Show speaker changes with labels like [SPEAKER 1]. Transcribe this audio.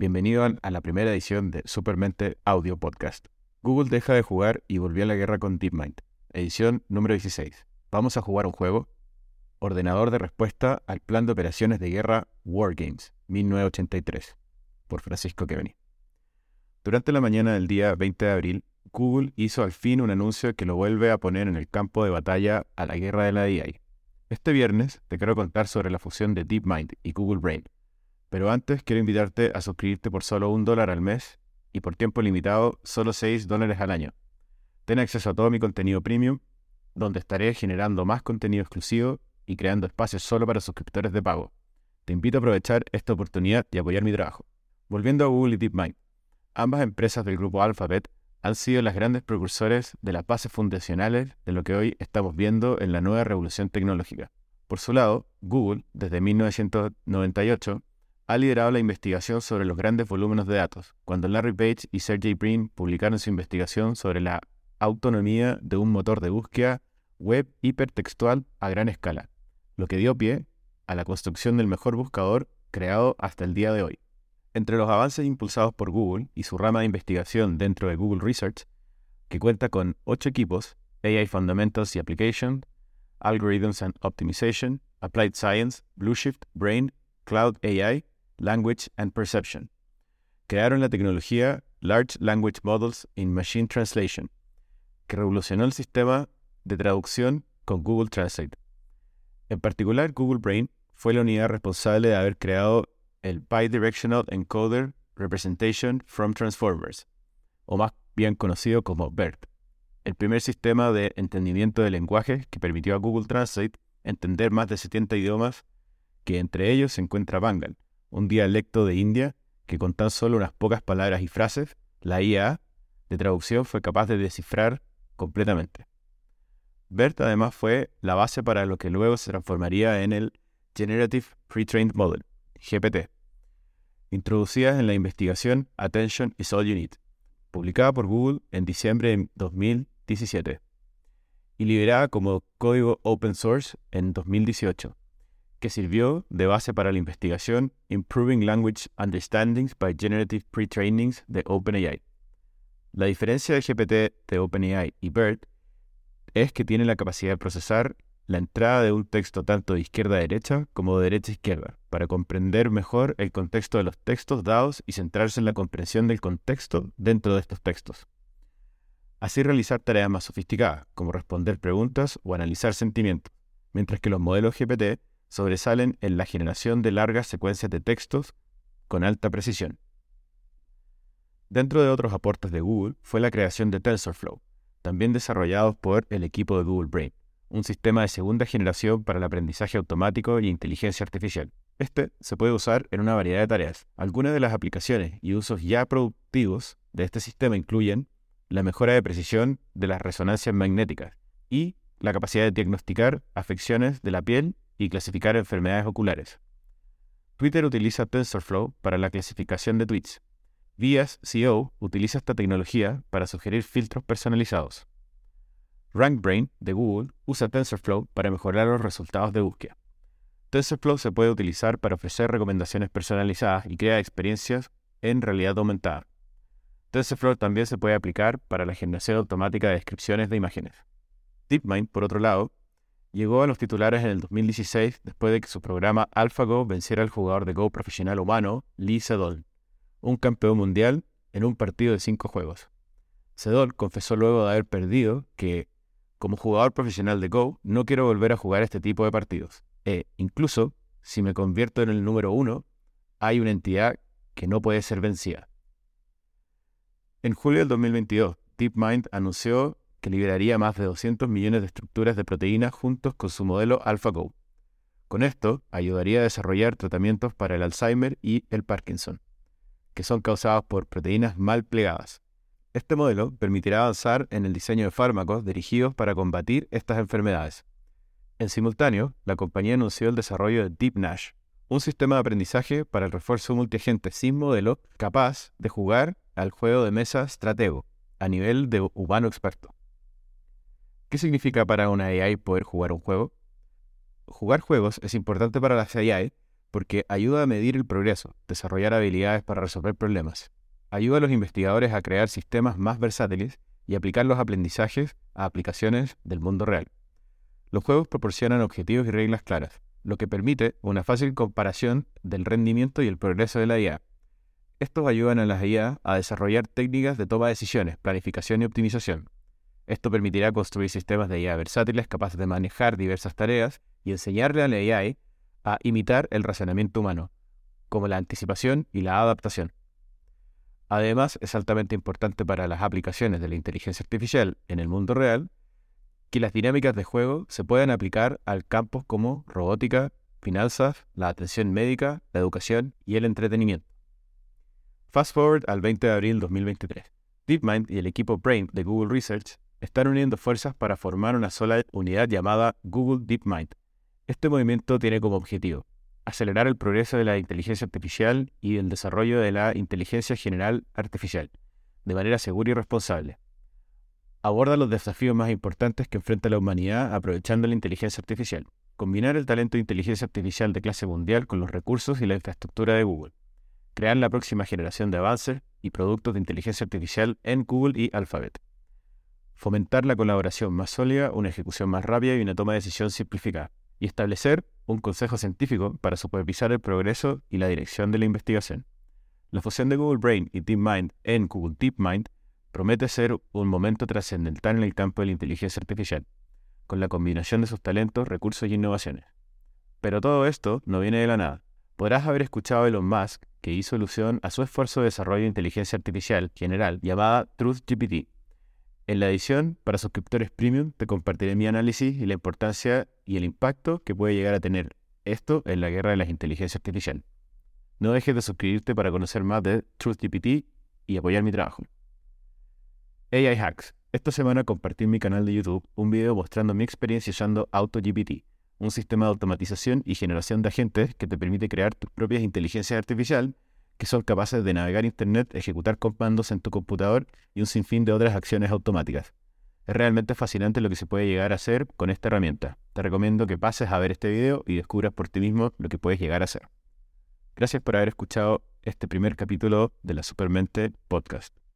[SPEAKER 1] Bienvenido a la primera edición de Supermente Audio Podcast. Google deja de jugar y volvió a la guerra con DeepMind. Edición número 16. Vamos a jugar un juego. Ordenador de respuesta al plan de operaciones de guerra Wargames, 1983, por Francisco Keveni. Durante la mañana del día 20 de abril, Google hizo al fin un anuncio que lo vuelve a poner en el campo de batalla a la guerra de la AI. Este viernes te quiero contar sobre la fusión de DeepMind y Google Brain. Pero antes quiero invitarte a suscribirte por solo un dólar al mes y por tiempo limitado solo 6 dólares al año. Ten acceso a todo mi contenido premium, donde estaré generando más contenido exclusivo y creando espacios solo para suscriptores de pago. Te invito a aprovechar esta oportunidad y apoyar mi trabajo. Volviendo a Google y DeepMind, ambas empresas del grupo Alphabet han sido las grandes precursores de las bases fundacionales de lo que hoy estamos viendo en la nueva revolución tecnológica. Por su lado, Google, desde 1998, ha liderado la investigación sobre los grandes volúmenes de datos, cuando Larry Page y Sergey Brin publicaron su investigación sobre la autonomía de un motor de búsqueda web hipertextual a gran escala, lo que dio pie a la construcción del mejor buscador creado hasta el día de hoy. Entre los avances impulsados por Google y su rama de investigación dentro de Google Research, que cuenta con ocho equipos, AI Fundamentals y Application, Algorithms and Optimization, Applied Science, Blueshift, Brain, Cloud AI, Language and Perception. Crearon la tecnología Large Language Models in Machine Translation, que revolucionó el sistema de traducción con Google Translate. En particular, Google Brain fue la unidad responsable de haber creado el Bidirectional Encoder Representation from Transformers, o más bien conocido como BERT, el primer sistema de entendimiento de lenguaje que permitió a Google Translate entender más de 70 idiomas, que entre ellos se encuentra Bangal, un dialecto de India que con tan solo unas pocas palabras y frases, la IA de traducción fue capaz de descifrar completamente. BERT además fue la base para lo que luego se transformaría en el Generative Pre-trained Model, GPT, introducidas en la investigación Attention is All You Need, publicada por Google en diciembre de 2017 y liberada como código open source en 2018, que sirvió de base para la investigación Improving Language Understandings by Generative Pre-Trainings de OpenAI. La diferencia de GPT de OpenAI y BERT es que tiene la capacidad de procesar la entrada de un texto tanto de izquierda a derecha como de derecha a izquierda, para comprender mejor el contexto de los textos dados y centrarse en la comprensión del contexto dentro de estos textos. Así realizar tareas más sofisticadas, como responder preguntas o analizar sentimientos, mientras que los modelos GPT sobresalen en la generación de largas secuencias de textos con alta precisión. Dentro de otros aportes de Google fue la creación de TensorFlow, también desarrollados por el equipo de Google Brain un sistema de segunda generación para el aprendizaje automático y inteligencia artificial. Este se puede usar en una variedad de tareas. Algunas de las aplicaciones y usos ya productivos de este sistema incluyen la mejora de precisión de las resonancias magnéticas y la capacidad de diagnosticar afecciones de la piel y clasificar enfermedades oculares. Twitter utiliza TensorFlow para la clasificación de tweets. Vias CEO utiliza esta tecnología para sugerir filtros personalizados. RankBrain de Google usa TensorFlow para mejorar los resultados de búsqueda. TensorFlow se puede utilizar para ofrecer recomendaciones personalizadas y crear experiencias en realidad aumentada. TensorFlow también se puede aplicar para la generación automática de descripciones de imágenes. DeepMind, por otro lado, llegó a los titulares en el 2016 después de que su programa AlphaGo venciera al jugador de Go profesional humano Lee Sedol, un campeón mundial en un partido de cinco juegos. Sedol confesó luego de haber perdido que como jugador profesional de Go, no quiero volver a jugar este tipo de partidos. E incluso, si me convierto en el número uno, hay una entidad que no puede ser vencida. En julio del 2022, DeepMind anunció que liberaría más de 200 millones de estructuras de proteínas juntos con su modelo AlphaGo. Con esto, ayudaría a desarrollar tratamientos para el Alzheimer y el Parkinson, que son causados por proteínas mal plegadas. Este modelo permitirá avanzar en el diseño de fármacos dirigidos para combatir estas enfermedades. En simultáneo, la compañía anunció el desarrollo de DeepNash, un sistema de aprendizaje para el refuerzo multiagente sin modelo capaz de jugar al juego de mesa Stratego a nivel de humano experto. ¿Qué significa para una AI poder jugar un juego? Jugar juegos es importante para las AI porque ayuda a medir el progreso, desarrollar habilidades para resolver problemas, ayuda a los investigadores a crear sistemas más versátiles y aplicar los aprendizajes a aplicaciones del mundo real. Los juegos proporcionan objetivos y reglas claras, lo que permite una fácil comparación del rendimiento y el progreso de la IA. Estos ayudan a las IA a desarrollar técnicas de toma de decisiones, planificación y optimización. Esto permitirá construir sistemas de IA versátiles capaces de manejar diversas tareas y enseñarle a la AI a imitar el razonamiento humano, como la anticipación y la adaptación. Además, es altamente importante para las aplicaciones de la inteligencia artificial en el mundo real que las dinámicas de juego se puedan aplicar al campos como robótica, finanzas, la atención médica, la educación y el entretenimiento. Fast forward al 20 de abril de 2023. DeepMind y el equipo Brain de Google Research están uniendo fuerzas para formar una sola unidad llamada Google DeepMind. Este movimiento tiene como objetivo acelerar el progreso de la inteligencia artificial y el desarrollo de la inteligencia general artificial, de manera segura y responsable. Aborda los desafíos más importantes que enfrenta la humanidad aprovechando la inteligencia artificial. Combinar el talento de inteligencia artificial de clase mundial con los recursos y la infraestructura de Google. Crear la próxima generación de avances y productos de inteligencia artificial en Google y Alphabet. Fomentar la colaboración más sólida, una ejecución más rápida y una toma de decisión simplificada. Y establecer un consejo científico para supervisar el progreso y la dirección de la investigación. La fusión de Google Brain y DeepMind en Google DeepMind promete ser un momento trascendental en el campo de la inteligencia artificial, con la combinación de sus talentos, recursos y innovaciones. Pero todo esto no viene de la nada. Podrás haber escuchado a Elon Musk que hizo alusión a su esfuerzo de desarrollo de inteligencia artificial general llamada TruthGPT, en la edición para suscriptores premium te compartiré mi análisis y la importancia y el impacto que puede llegar a tener esto en la guerra de las inteligencias artificiales. No dejes de suscribirte para conocer más de TruthGPT y apoyar mi trabajo. AI Hacks. Esta semana compartí en mi canal de YouTube un video mostrando mi experiencia usando AutoGPT, un sistema de automatización y generación de agentes que te permite crear tus propias inteligencias artificiales que son capaces de navegar Internet, ejecutar comandos en tu computador y un sinfín de otras acciones automáticas. Es realmente fascinante lo que se puede llegar a hacer con esta herramienta. Te recomiendo que pases a ver este video y descubras por ti mismo lo que puedes llegar a hacer. Gracias por haber escuchado este primer capítulo de la Supermente Podcast.